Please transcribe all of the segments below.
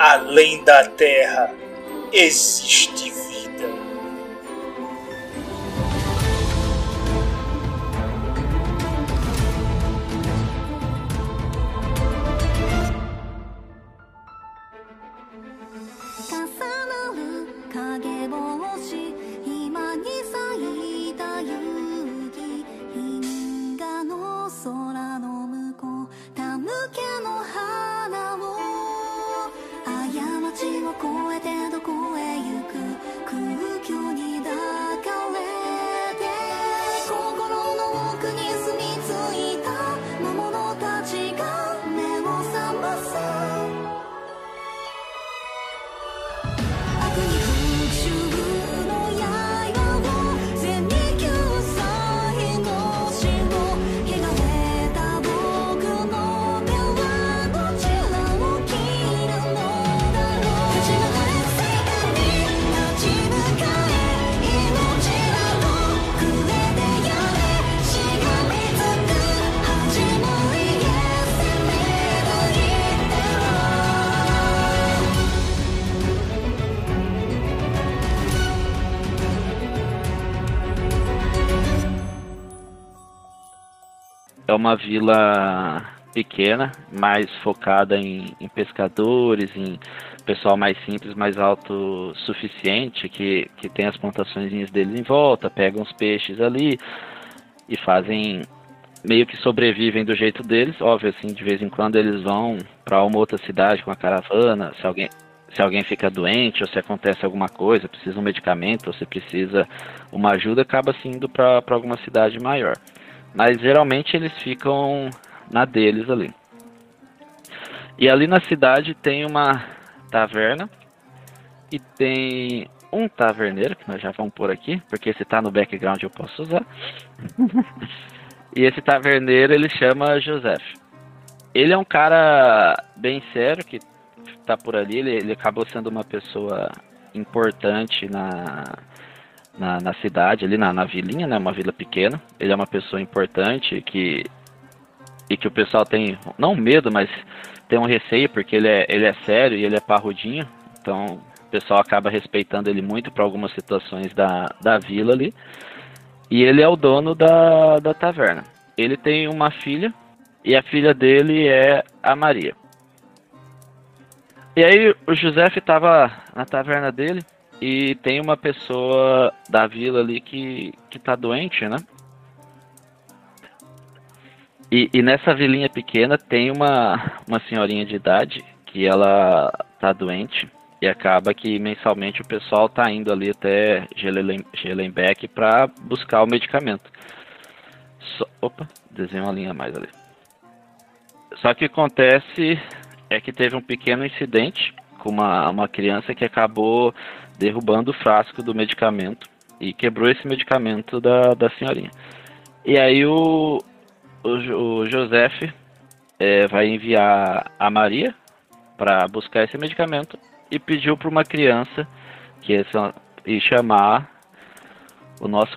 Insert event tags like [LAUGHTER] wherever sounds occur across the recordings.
Além da Terra existe vida. Uma vila pequena, mais focada em, em, pescadores, em pessoal mais simples, mais autossuficiente, que, que tem as plantações deles em volta, pegam os peixes ali e fazem meio que sobrevivem do jeito deles. Óbvio, assim, de vez em quando eles vão para uma outra cidade com a caravana, se alguém se alguém fica doente ou se acontece alguma coisa, precisa um medicamento ou se precisa uma ajuda, acaba se indo para alguma cidade maior. Mas geralmente eles ficam na deles ali. E ali na cidade tem uma taverna e tem um taverneiro, que nós já vamos por aqui, porque se tá no background eu posso usar. [LAUGHS] e esse taverneiro ele chama Joseph. Ele é um cara bem sério que tá por ali, ele, ele acabou sendo uma pessoa importante na, na, na cidade, ali na, na vilinha, né? Uma vila pequena. Ele é uma pessoa importante que e que o pessoal tem não medo, mas tem um receio porque ele é, ele é sério e ele é parrudinho. Então o pessoal acaba respeitando ele muito para algumas situações da, da vila ali. E ele é o dono da, da taverna. Ele tem uma filha e a filha dele é a Maria. E aí o José estava na taverna dele e tem uma pessoa da vila ali que, que tá doente, né? E, e nessa vilinha pequena tem uma, uma senhorinha de idade que ela tá doente e acaba que mensalmente o pessoal tá indo ali até Gelenbeck para buscar o medicamento. Só, opa, desenho uma linha mais ali. Só que acontece é que teve um pequeno incidente com uma, uma criança que acabou derrubando o frasco do medicamento e quebrou esse medicamento da, da senhorinha. E aí o, o, o Joseph é, vai enviar a Maria para buscar esse medicamento e pediu para uma criança que é e chamar o nosso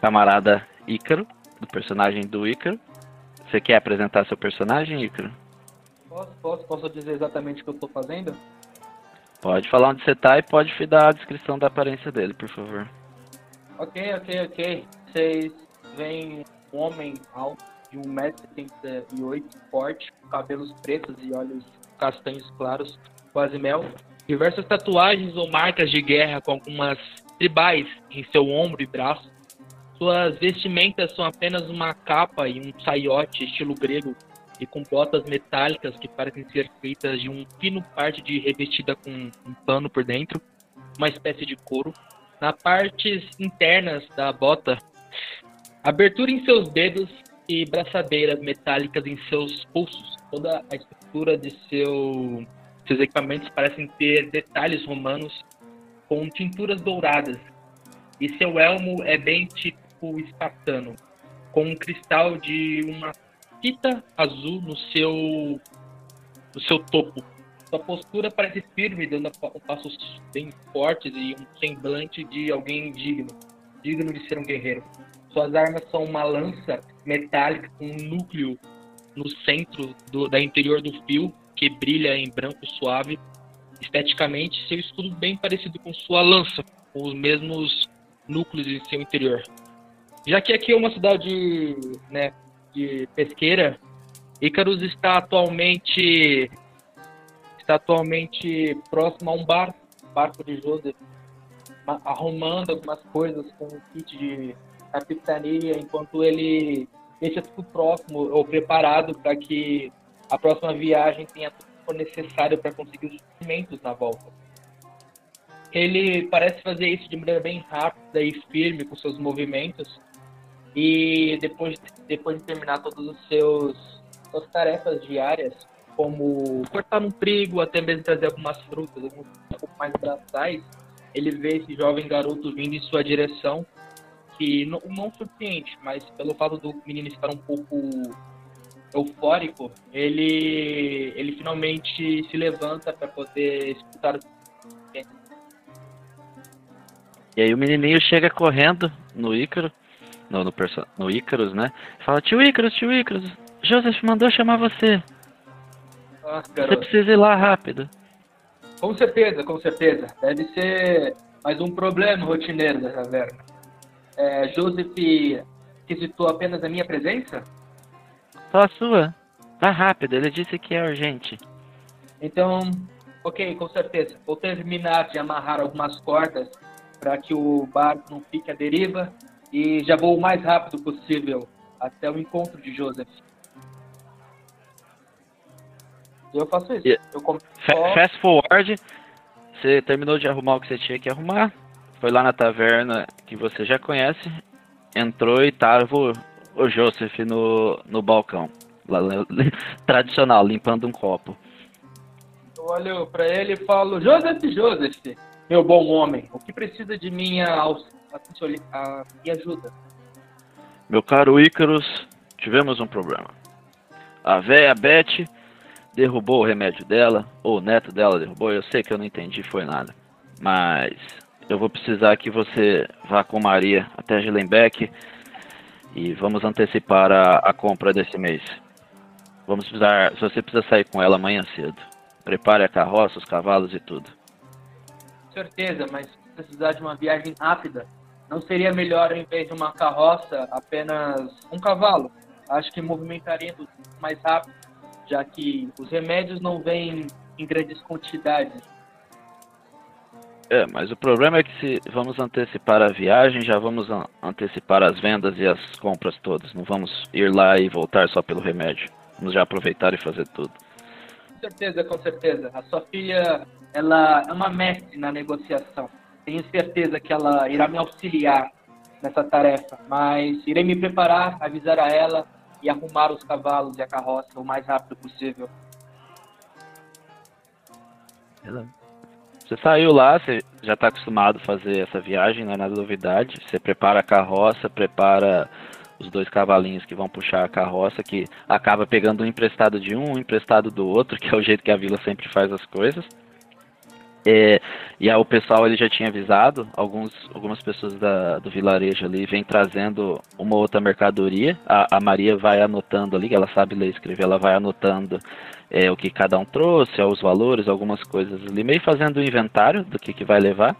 camarada Ícaro, do personagem do Ícaro. Você quer apresentar seu personagem, Ícaro? Posso, posso, posso dizer exatamente o que eu estou fazendo? Pode falar onde você tá e pode dar a descrição da aparência dele, por favor. Ok, ok, ok. Vocês veem um homem alto de 1,78m, forte, cabelos pretos e olhos castanhos claros, quase mel. Diversas tatuagens ou marcas de guerra com algumas tribais em seu ombro e braço. Suas vestimentas são apenas uma capa e um saiote estilo grego e com botas metálicas que parecem ser feitas de um fino parte de revestida com um pano por dentro, uma espécie de couro. Na partes internas da bota, abertura em seus dedos e braçadeiras metálicas em seus pulsos. Toda a estrutura de seu, seus equipamentos parecem ter detalhes romanos com tinturas douradas. E seu elmo é bem tipo espartano, com um cristal de uma fita azul no seu, no seu topo. Sua postura parece firme, dando passos bem fortes e um semblante de alguém digno, digno de ser um guerreiro. Suas armas são uma lança metálica com um núcleo no centro do, da interior do fio, que brilha em branco suave, esteticamente seu escudo bem parecido com sua lança, com os mesmos núcleos em seu interior. Já que aqui é uma cidade né, de pesqueira, Icarus está atualmente está atualmente próximo a um bar, barco de Joseph, arrumando algumas coisas com um kit de capitania, enquanto ele deixa tudo próximo ou preparado para que a próxima viagem tenha tudo for necessário para conseguir os suprimentos na volta. Ele parece fazer isso de maneira bem rápida e firme com seus movimentos, e depois, depois de terminar todos os seus suas tarefas diárias, como cortar um trigo, até mesmo trazer algumas frutas, alguns um pouco mais braçais, ele vê esse jovem garoto vindo em sua direção, que não, não surpreende, mas pelo fato do menino estar um pouco eufórico, ele, ele finalmente se levanta para poder escutar. E aí o menininho chega correndo no Ícaro, no, no, no Ícaros, né? Fala, tio Ícaros, tio Ícaros, Joseph mandou chamar você. Ah, você precisa ir lá rápido. Com certeza, com certeza. Deve ser mais um problema rotineiro da taverna. É, Joseph requisitou apenas a minha presença? Só a sua. Vá rápido, ele disse que é urgente. Então, ok, com certeza. Vou terminar de amarrar algumas cordas para que o barco não fique à deriva e já vou o mais rápido possível até o encontro de Joseph. Eu faço isso. Yeah. Eu Fast forward, você terminou de arrumar o que você tinha que arrumar, foi lá na taverna que você já conhece, entrou e tava o, o Joseph no, no balcão. Lá, [LAUGHS] tradicional, limpando um copo. Eu olho para ele e falo, Joseph, Joseph, meu bom homem, o que precisa de minha auxílio? A, me ajuda. Meu caro Ícaros, tivemos um problema. A véia Beth derrubou o remédio dela, ou o neto dela derrubou, eu sei que eu não entendi, foi nada. Mas eu vou precisar que você vá com Maria até Gilenbeck e vamos antecipar a, a compra desse mês. Vamos precisar, se você precisa sair com ela amanhã cedo. Prepare a carroça, os cavalos e tudo. Certeza, mas precisar de uma viagem rápida, não seria melhor, em vez de uma carroça, apenas um cavalo? Acho que movimentaria mais rápido, já que os remédios não vêm em grandes quantidades. É, mas o problema é que se vamos antecipar a viagem, já vamos antecipar as vendas e as compras todas. Não vamos ir lá e voltar só pelo remédio. Vamos já aproveitar e fazer tudo. Com certeza, com certeza. A sua filha, ela é uma mestre na negociação. Tenho certeza que ela irá me auxiliar nessa tarefa, mas irei me preparar, avisar a ela e arrumar os cavalos e a carroça o mais rápido possível. Você saiu lá, você já está acostumado a fazer essa viagem, não é nada novidade. Você prepara a carroça, prepara os dois cavalinhos que vão puxar a carroça, que acaba pegando um emprestado de um, um emprestado do outro, que é o jeito que a vila sempre faz as coisas. É, e aí o pessoal ele já tinha avisado, alguns, algumas pessoas da, do vilarejo ali vem trazendo uma outra mercadoria. A, a Maria vai anotando ali, ela sabe ler e escrever, ela vai anotando é, o que cada um trouxe, os valores, algumas coisas ali, meio fazendo o inventário do que, que vai levar.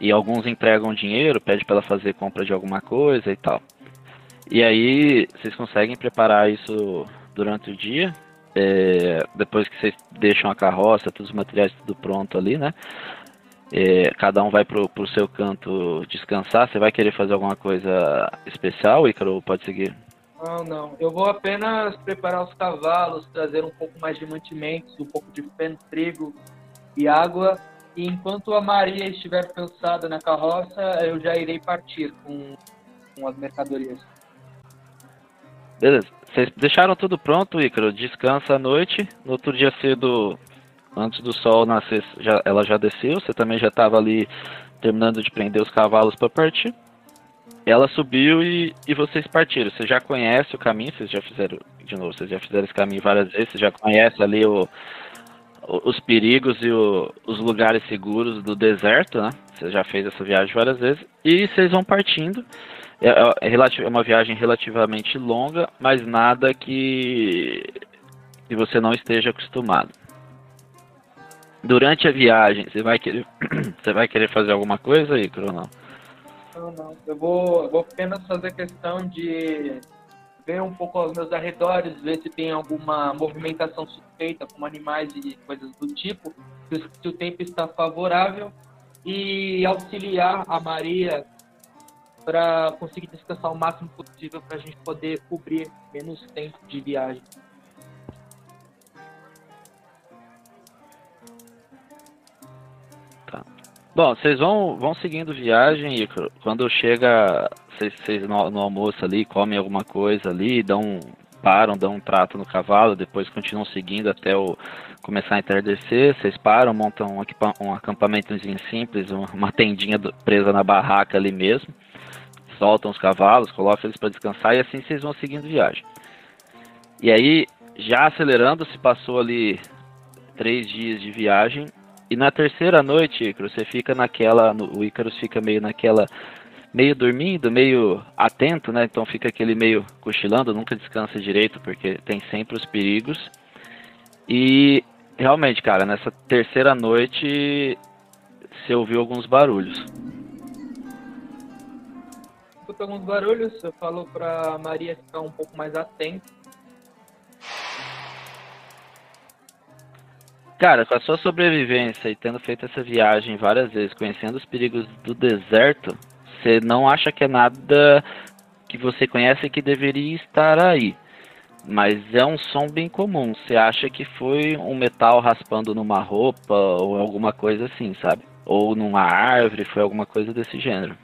E alguns entregam dinheiro, pede para ela fazer compra de alguma coisa e tal. E aí vocês conseguem preparar isso durante o dia é, depois que vocês deixam a carroça, todos os materiais tudo pronto ali, né? É, cada um vai pro, pro seu canto descansar. Você vai querer fazer alguma coisa especial, Icaro, ou pode seguir? Não, não. Eu vou apenas preparar os cavalos, trazer um pouco mais de mantimentos, um pouco de feno, trigo e água. E enquanto a Maria estiver cansada na carroça, eu já irei partir com, com as mercadorias. Beleza. Vocês deixaram tudo pronto, Ícaro. Descansa à noite. No outro dia cedo, antes do sol nascer, já, ela já desceu. Você também já estava ali terminando de prender os cavalos para partir. Ela subiu e, e vocês partiram. Você já conhece o caminho, vocês já fizeram, de novo, vocês já fizeram esse caminho várias vezes, você já conhece ali o, os perigos e o, os lugares seguros do deserto, né? Você já fez essa viagem várias vezes. E vocês vão partindo. É, é, é, é uma viagem relativamente longa, mas nada que, que você não esteja acostumado. Durante a viagem, você vai querer, [CLEARS THROAT] você vai querer fazer alguma coisa aí, Coronel? Não, não. Eu vou, vou apenas fazer questão de ver um pouco aos meus arredores, ver se tem alguma movimentação suspeita, como animais e coisas do tipo, se o tempo está favorável, e auxiliar a Maria para conseguir descansar o máximo possível para a gente poder cobrir menos tempo de viagem. Tá. Bom, vocês vão, vão seguindo viagem e quando chega, vocês, no, no, almoço ali, comem alguma coisa ali, dão, param, dão um trato no cavalo, depois continuam seguindo até o começar a entardecer, vocês param, montam um, um acampamentozinho simples, uma tendinha presa na barraca ali mesmo soltam os cavalos, colocam eles para descansar e assim vocês vão seguindo viagem. E aí, já acelerando, se passou ali três dias de viagem e na terceira noite, Icaro, você fica naquela, o Icarus fica meio naquela, meio dormindo, meio atento, né? Então fica aquele meio cochilando, nunca descansa direito porque tem sempre os perigos. E realmente, cara, nessa terceira noite você ouviu alguns barulhos escuto alguns barulhos, eu falo pra Maria ficar um pouco mais atenta. Cara, com a sua sobrevivência e tendo feito essa viagem várias vezes, conhecendo os perigos do deserto, você não acha que é nada que você conhece que deveria estar aí. Mas é um som bem comum. Você acha que foi um metal raspando numa roupa ou alguma coisa assim, sabe? Ou numa árvore, foi alguma coisa desse gênero.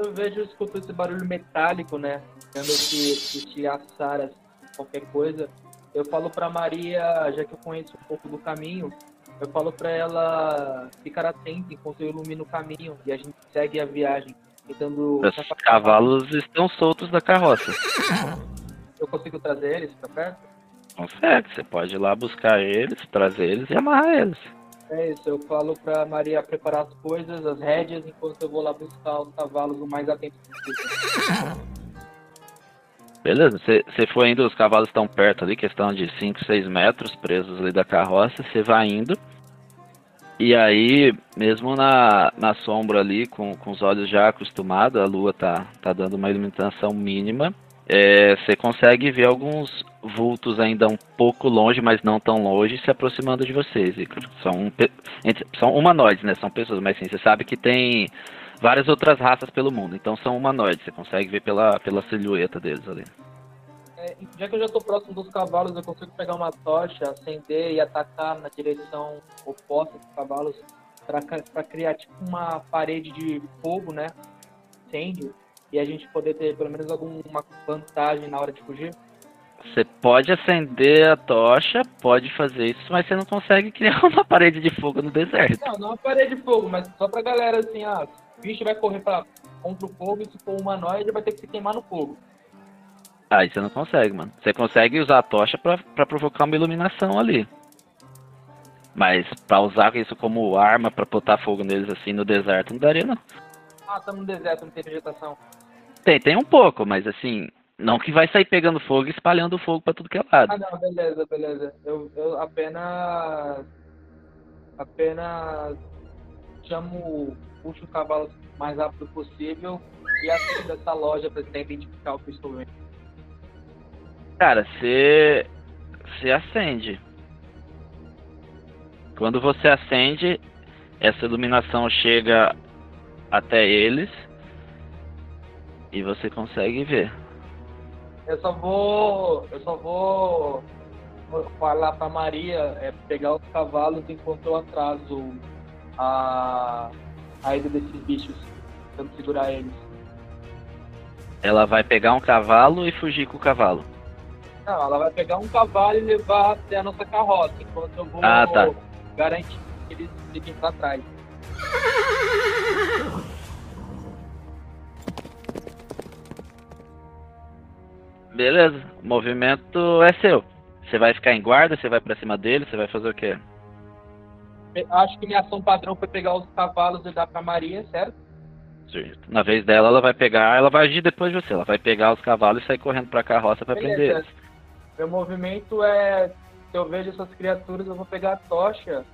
Quando eu vejo, eu escuto esse barulho metálico, né? Tendo que, que assar qualquer coisa, eu falo para Maria, já que eu conheço um pouco do caminho, eu falo para ela ficar atenta enquanto eu ilumino o caminho e a gente segue a viagem. Tentando Os cavalos estão soltos da carroça. Eu consigo trazer eles para perto? Consegue, você pode ir lá buscar eles, trazer eles e amarrar eles. É isso, eu falo pra Maria preparar as coisas, as rédeas, enquanto eu vou lá buscar os cavalos o mais atento possível. Beleza, você foi indo, os cavalos estão perto ali, questão de 5, 6 metros presos ali da carroça, você vai indo. E aí, mesmo na, na sombra ali, com, com os olhos já acostumados, a lua tá, tá dando uma iluminação mínima é, você consegue ver alguns vultos ainda um pouco longe, mas não tão longe, se aproximando de vocês. São, são humanoides, né? São pessoas, mas sim, você sabe que tem várias outras raças pelo mundo. Então são humanoides, você consegue ver pela, pela silhueta deles ali. É, já que eu já estou próximo dos cavalos, eu consigo pegar uma tocha, acender e atacar na direção oposta dos cavalos para criar tipo uma parede de fogo, né? Incêndio e a gente poder ter pelo menos alguma vantagem na hora de fugir? Você pode acender a tocha, pode fazer isso, mas você não consegue [LAUGHS] criar uma parede de fogo no deserto. Não, não uma parede de fogo, mas só pra galera assim, ah, o bicho vai correr pra, contra o fogo e se for humanoide vai ter que se queimar no fogo. Aí você não consegue, mano. Você consegue usar a tocha pra, pra provocar uma iluminação ali. Mas pra usar isso como arma pra botar fogo neles assim no deserto não daria não. Ah, estamos no deserto, não tem vegetação. Tem, tem um pouco, mas assim, não que vai sair pegando fogo e espalhando fogo para tudo que é lado. Ah, não, beleza, beleza. Eu, eu apenas. Apenas. Chamo. Puxo o cavalo o mais rápido possível e acendo dessa loja para tentar identificar o que estou vendo. Cara, você. Você acende. Quando você acende, essa iluminação chega até eles e você consegue ver. Eu só vou. Eu só vou falar pra Maria é, pegar os cavalos enquanto eu atraso a, a ida desses bichos, tentando segurar eles. Ela vai pegar um cavalo e fugir com o cavalo. Não, ela vai pegar um cavalo e levar até a nossa carroça, enquanto eu vou ah, tá. garantir que eles fiquem pra trás. [LAUGHS] Beleza, o movimento é seu. Você vai ficar em guarda, você vai para cima dele, você vai fazer o quê? Acho que minha ação padrão foi pegar os cavalos e dar pra Maria, certo? Certo. Na vez dela, ela vai pegar, ela vai agir depois de você. Ela vai pegar os cavalos e sair correndo pra carroça pra Beleza. prender eles. Meu movimento é. Se eu vejo essas criaturas, eu vou pegar a tocha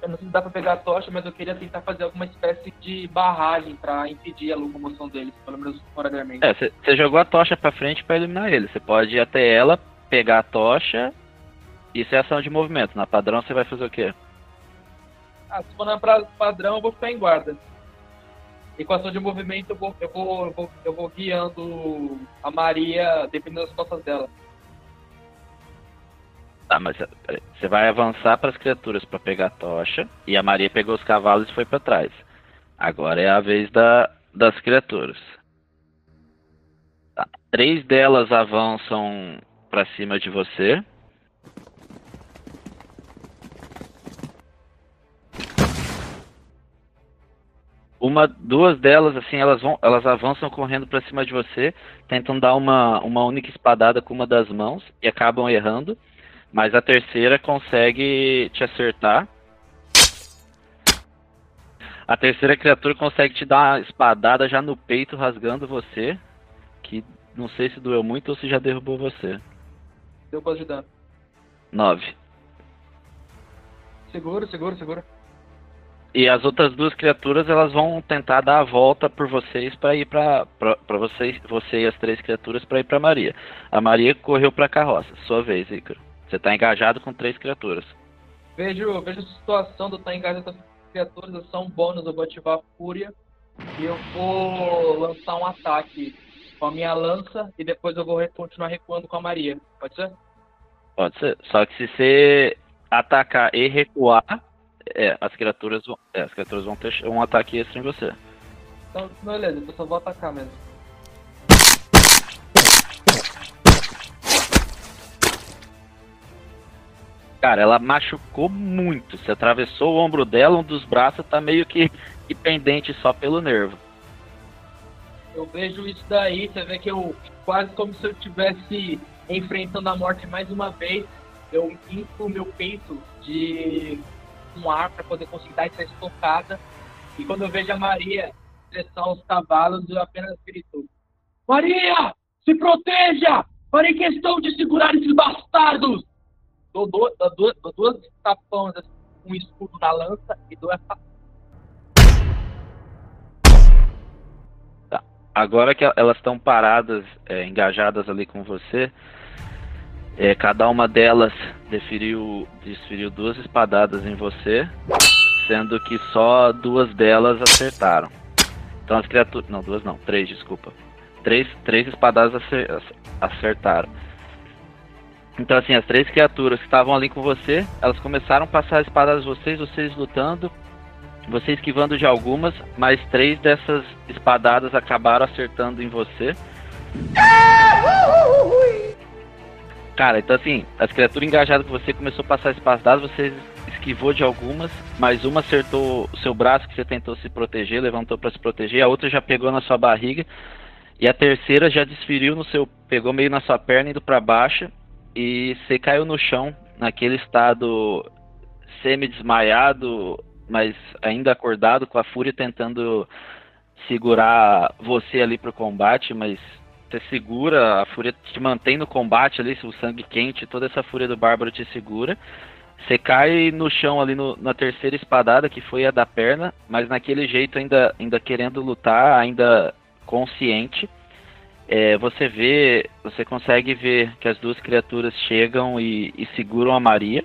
eu não sei se dá pra pegar a tocha, mas eu queria tentar fazer alguma espécie de barragem pra impedir a locomoção deles, pelo menos temporariamente. É, você jogou a tocha pra frente pra iluminar ele. Você pode ir até ela, pegar a tocha. Isso é ação de movimento. Na padrão você vai fazer o quê? Ah, se for na padrão, eu vou ficar em guarda. E com ação de movimento, eu vou, eu vou, eu vou, eu vou guiando a Maria, dependendo das costas dela. Tá, mas peraí. você vai avançar para as criaturas para pegar a tocha e a Maria pegou os cavalos e foi para trás. Agora é a vez da, das criaturas. Tá. Três delas avançam para cima de você. Uma, duas delas, assim, elas vão, elas avançam correndo para cima de você, tentam dar uma, uma única espadada com uma das mãos e acabam errando. Mas a terceira consegue te acertar. A terceira criatura consegue te dar uma espadada já no peito, rasgando você. Que não sei se doeu muito ou se já derrubou você. Deu quanto de dano? Nove. Seguro, seguro, seguro. E as outras duas criaturas elas vão tentar dar a volta por vocês para ir para para vocês, você e as três criaturas para ir para Maria. A Maria correu para a carroça. Sua vez, Ícaro. Você está engajado com três criaturas. Vejo, vejo a situação do estar engajado com as criaturas, é só um bônus, eu vou ativar a fúria e eu vou lançar um ataque com a minha lança e depois eu vou continuar recuando com a Maria. Pode ser? Pode ser. Só que se você atacar e recuar, é, as criaturas vão, é, as criaturas vão ter um ataque extra em você. Então, beleza, eu só vou atacar mesmo. Cara, ela machucou muito. Você atravessou o ombro dela, um dos braços tá meio que, que pendente só pelo nervo. Eu vejo isso daí, você vê que eu quase como se eu estivesse enfrentando a morte mais uma vez. Eu inflo o meu peito de um ar para poder conseguir dar essa estocada. E quando eu vejo a Maria estressar os cavalos, eu apenas grito: Maria, se proteja! Farei questão de segurar esses bastardos! Dou, dou, dou, dou, duas tapões assim, um escudo na lança e dou essa. Tá. Agora que elas estão paradas, é, engajadas ali com você, é, cada uma delas desferiu, desferiu duas espadadas em você, sendo que só duas delas acertaram. Então as criaturas. Não, duas não, três, desculpa. Três, três espadadas acertaram. Então, assim, as três criaturas que estavam ali com você, elas começaram a passar espadas vocês, vocês lutando, você esquivando de algumas, mas três dessas espadadas acabaram acertando em você. Cara, então assim, as criaturas engajadas com você começou a passar espadadas, você esquivou de algumas, mas uma acertou o seu braço que você tentou se proteger, levantou para se proteger, a outra já pegou na sua barriga e a terceira já desferiu no seu, pegou meio na sua perna indo para baixo e você caiu no chão, naquele estado semi-desmaiado, mas ainda acordado, com a fúria tentando segurar você ali pro combate, mas você segura, a fúria te mantém no combate ali, o sangue quente, toda essa fúria do bárbaro te segura. Você cai no chão ali no, na terceira espadada, que foi a da perna, mas naquele jeito ainda, ainda querendo lutar, ainda consciente é, você vê, você consegue ver que as duas criaturas chegam e, e, seguram a Maria.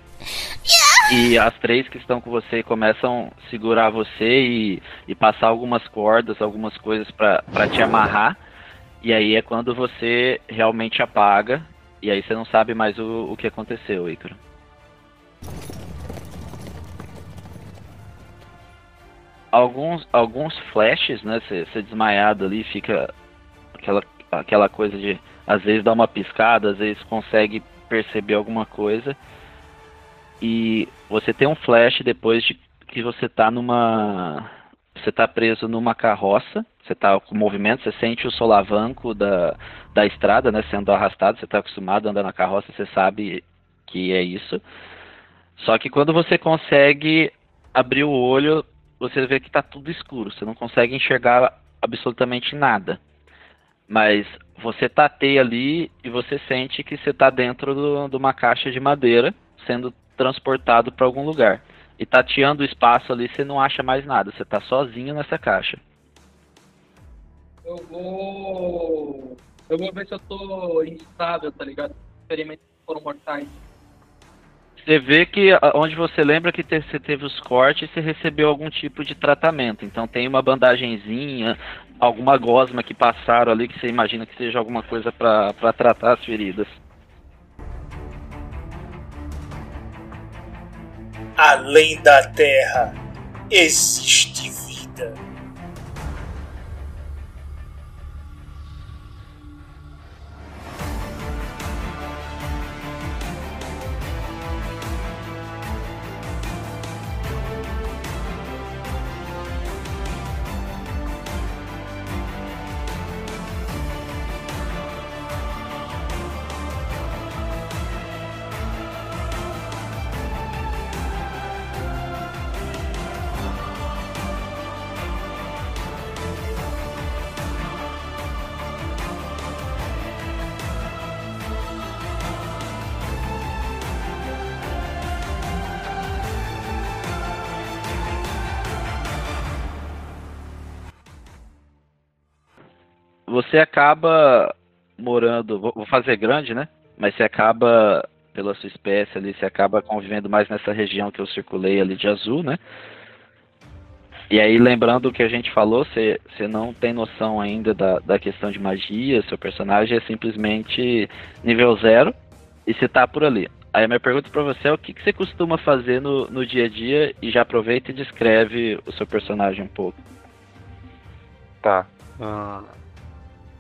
E as três que estão com você começam a segurar você e, e passar algumas cordas, algumas coisas para te amarrar. E aí é quando você realmente apaga. E aí você não sabe mais o, o que aconteceu, Icaro. Alguns, alguns flashes, né? Você desmaiado ali, fica aquela aquela coisa de às vezes dar uma piscada, às vezes consegue perceber alguma coisa. E você tem um flash depois de que você está numa você está preso numa carroça, você está com movimento, você sente o solavanco da, da estrada, né, sendo arrastado, você está acostumado a andar na carroça, você sabe que é isso. Só que quando você consegue abrir o olho, você vê que está tudo escuro, você não consegue enxergar absolutamente nada. Mas você tateia ali e você sente que você está dentro do, de uma caixa de madeira sendo transportado para algum lugar. e tateando o espaço ali, você não acha mais nada. Você tá sozinho nessa caixa. Eu vou. Eu vou ver se eu tô instável, tá ligado? Experimentos foram mortais. Você vê que onde você lembra que te- você teve os cortes, você recebeu algum tipo de tratamento. Então tem uma bandagenzinha, alguma gosma que passaram ali que você imagina que seja alguma coisa pra tratar as feridas. Além da Terra existe vida. Você acaba morando, vou fazer grande, né? Mas você acaba, pela sua espécie ali, você acaba convivendo mais nessa região que eu circulei ali de azul, né? E aí, lembrando o que a gente falou, você, não tem noção ainda da, da questão de magia, seu personagem é simplesmente nível zero e você tá por ali. Aí a minha pergunta pra você é o que, que você costuma fazer no, no dia a dia e já aproveita e descreve o seu personagem um pouco. Tá. Ah,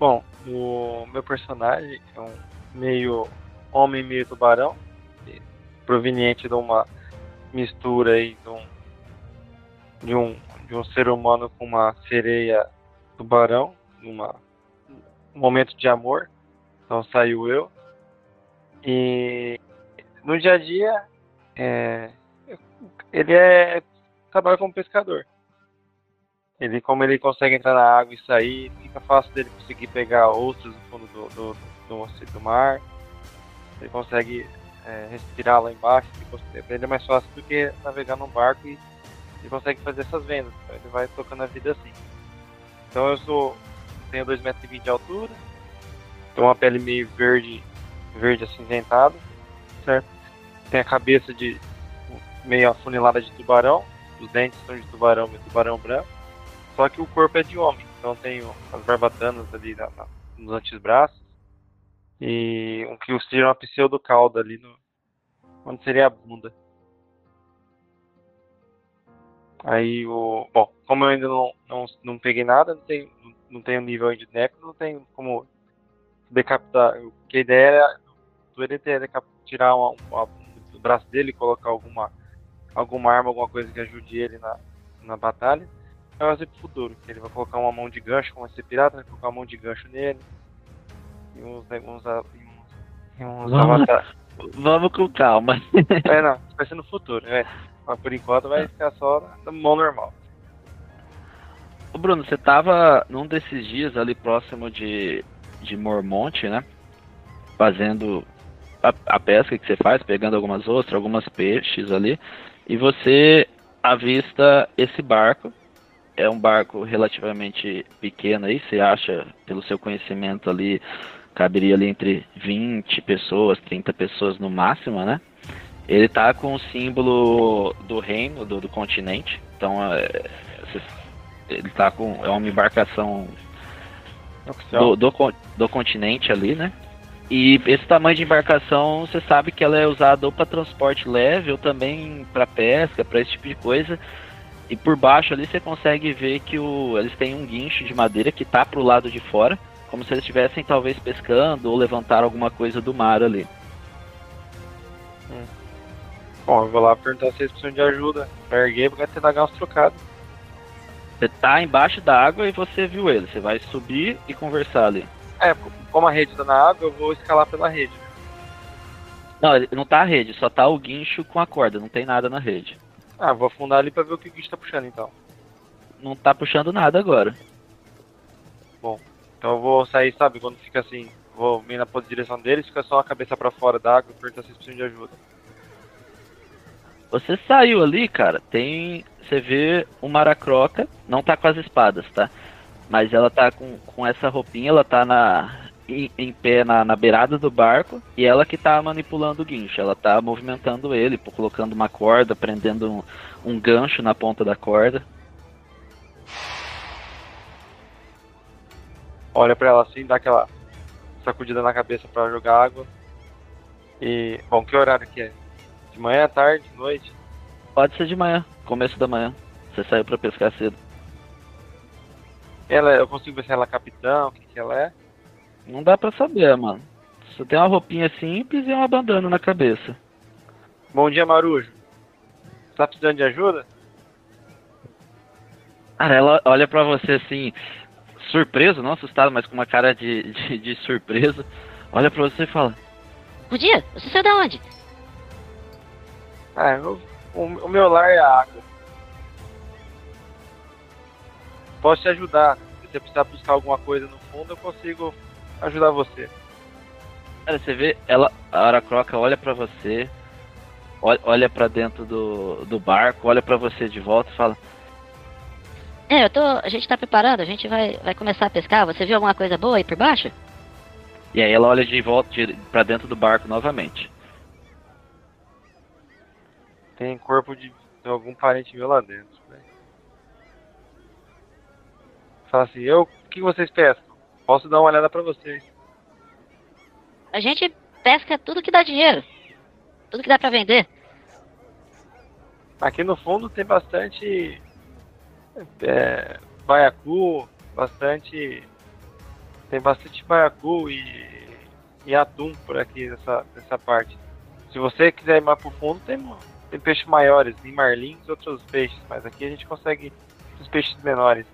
bom, o meu personagem é um meio homem, meio tubarão, proveniente de uma mistura aí de um, de um, de um ser humano com uma sereia tubarão, numa, um momento de amor. Então saiu eu. E no dia a dia, é, ele é trabalha como pescador. Ele, como ele consegue entrar na água e sair, fica fácil dele conseguir pegar ostras no fundo do, do, do, do, mar. Ele consegue é, respirar lá embaixo. Ele, ele é mais fácil do que navegar num barco e ele consegue fazer essas vendas. Então ele vai tocando a vida assim. Então eu sou. tenho 2,20 metros de altura, tenho uma pele meio verde, verde acinzentada, certo? Tem a cabeça de meio afunilada de tubarão, os dentes são de tubarão, meio tubarão branco. Só que o corpo é de homem, então tenho as barbatanas ali na, na, nos antebraços e um que seria uma pseudo cauda ali no onde seria a bunda. Aí o. Bom, como eu ainda não, não, não peguei nada, não tenho, não tenho nível ainda de necro, não tenho como decapitar. Porque a ideia era do ter decap- tirar uma, uma, do braço dele e colocar alguma, alguma arma, alguma coisa que ajude ele na, na batalha. Vai fazer pro futuro, que ele vai colocar uma mão de gancho, como vai ser pirata, vai colocar uma mão de gancho nele. E uns. uns, e uns, e uns Vamos. Vamos com calma. [LAUGHS] É, não, vai ser no futuro, é. Mas por enquanto vai ficar só na mão normal. Ô Bruno, você tava num desses dias ali próximo de, de Mormonte, né? Fazendo a, a pesca que você faz, pegando algumas ostras, algumas peixes ali, e você avista esse barco. É um barco relativamente pequeno aí, você acha, pelo seu conhecimento ali, caberia ali entre 20 pessoas, 30 pessoas no máximo, né? Ele tá com o símbolo do reino, do, do continente. Então, é, ele tá com. É uma embarcação do, do, do continente ali, né? E esse tamanho de embarcação, você sabe que ela é usada ou para transporte leve ou também para pesca, para esse tipo de coisa. E por baixo ali você consegue ver que o, eles têm um guincho de madeira que tá pro lado de fora, como se eles estivessem talvez pescando ou levantar alguma coisa do mar ali. Bom, eu vou lá perguntar se eles precisam de ajuda. Pra erguer, porque ter dar uns trocados. Você tá embaixo da água e você viu ele. Você vai subir e conversar ali. É, como a rede tá na água, eu vou escalar pela rede. Não, não tá a rede, só tá o guincho com a corda, não tem nada na rede. Ah, vou afundar ali pra ver o que o bicho tá puxando então. Não tá puxando nada agora. Então eu vou sair, sabe, quando fica assim, vou vir na direção deles, fica só a cabeça pra fora da água e perguntar se eles precisam de ajuda. Você saiu ali, cara, tem. Você vê o Maracroca, não tá com as espadas, tá? Mas ela tá com, com essa roupinha, ela tá na, em, em pé na, na beirada do barco e ela que tá manipulando o guincho. Ela tá movimentando ele, colocando uma corda, prendendo um, um gancho na ponta da corda. Olha pra ela assim, dá aquela sacudida na cabeça pra jogar água. E, bom, que horário que é? De manhã, tarde, noite? Pode ser de manhã, começo da manhã. Você saiu pra pescar cedo. Ela, eu consigo ver se ela é capitão, o que, que ela é? Não dá pra saber, mano. Você tem uma roupinha simples e uma bandana na cabeça. Bom dia, Marujo. Você tá precisando de ajuda? Cara, ela olha pra você assim, surpreso, não assustado, mas com uma cara de, de, de surpresa. Olha pra você e fala: Bom dia, você saiu da onde? Ah, eu, o, o meu lar é a água. Posso te ajudar. Se você precisar buscar alguma coisa no fundo, eu consigo ajudar você. Cara, você vê, ela, a Aracroca olha pra você, olha, olha para dentro do, do barco, olha pra você de volta e fala: É, eu tô. A gente tá preparado, a gente vai, vai começar a pescar. Você viu alguma coisa boa aí por baixo? E aí ela olha de volta de, pra dentro do barco novamente. Tem corpo de, de algum parente meu lá dentro, velho. Fala assim, eu. O que vocês pescam? Posso dar uma olhada pra vocês. A gente pesca tudo que dá dinheiro. Tudo que dá pra vender. Aqui no fundo tem bastante é, baiacu, bastante. Tem bastante baiacu e, e atum por aqui nessa, nessa parte. Se você quiser ir mais pro fundo, tem, tem peixes maiores, tem marlins e outros peixes, mas aqui a gente consegue os peixes menores.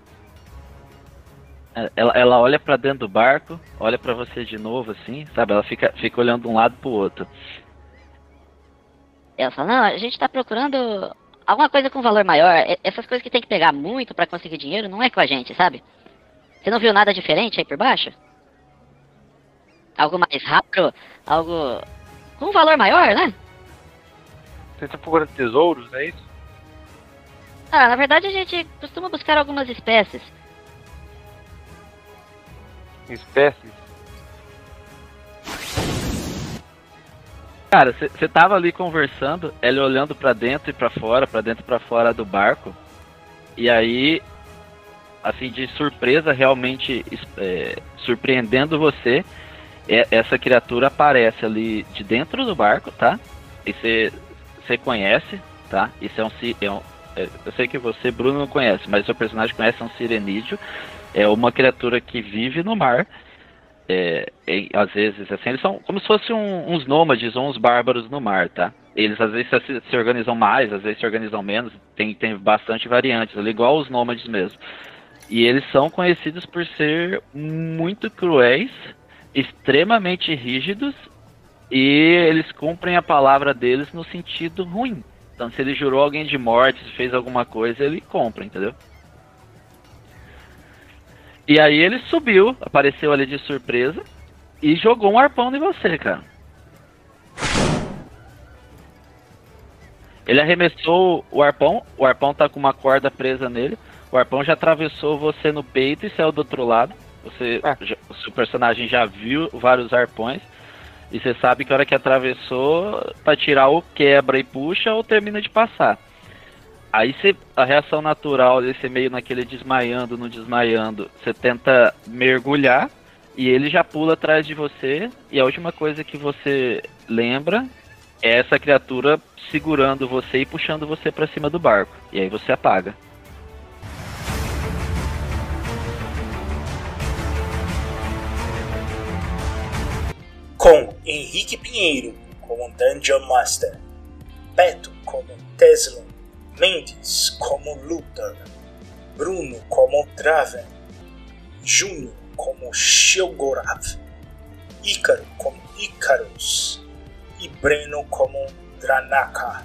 Ela, ela olha para dentro do barco, olha para você de novo, assim, sabe? Ela fica, fica olhando de um lado pro outro. Ela fala, não, a gente tá procurando alguma coisa com valor maior. Essas coisas que tem que pegar muito para conseguir dinheiro não é com a gente, sabe? Você não viu nada diferente aí por baixo? Algo mais rápido? Algo com valor maior, né? Você tá procurando tesouros, é isso? Ah, na verdade a gente costuma buscar algumas espécies espécies. Cara, você tava ali conversando, ela olhando para dentro e para fora, para dentro e para fora do barco. E aí, assim, de surpresa, realmente é, surpreendendo você, é, essa criatura aparece ali de dentro do barco, tá? E você conhece, tá? Isso é um, é um é, eu sei que você, Bruno, não conhece, mas seu personagem conhece é um sirenídeo é uma criatura que vive no mar. É, às vezes, assim, eles são como se fossem um, uns nômades ou uns bárbaros no mar, tá? Eles às vezes se, se, organizam mais, às vezes se organizam menos, tem, tem bastante variantes, igual os nômades mesmo. E eles são conhecidos por ser muito cruéis, extremamente rígidos, e eles cumprem a palavra deles no sentido ruim. Então, se ele jurou alguém de morte, se fez alguma coisa, ele compra, entendeu? E aí ele subiu, apareceu ali de surpresa e jogou um arpão em você, cara. Ele arremessou o arpão, o arpão tá com uma corda presa nele. O arpão já atravessou você no peito e saiu do outro lado. Você, é. já, o seu personagem já viu vários arpões. E você sabe que a hora que atravessou, para tirar ou quebra e puxa ou termina de passar. Aí você, a reação natural de ser meio naquele desmaiando, não desmaiando, você tenta mergulhar e ele já pula atrás de você. E a última coisa que você lembra é essa criatura segurando você e puxando você para cima do barco. E aí você apaga. Com Henrique Pinheiro como Dungeon Master, Beto como Tesla Mendes como Luthor, Bruno como Draven, Júnior como Shelgorav, Ícaro como Icarus e Breno como Dranaka.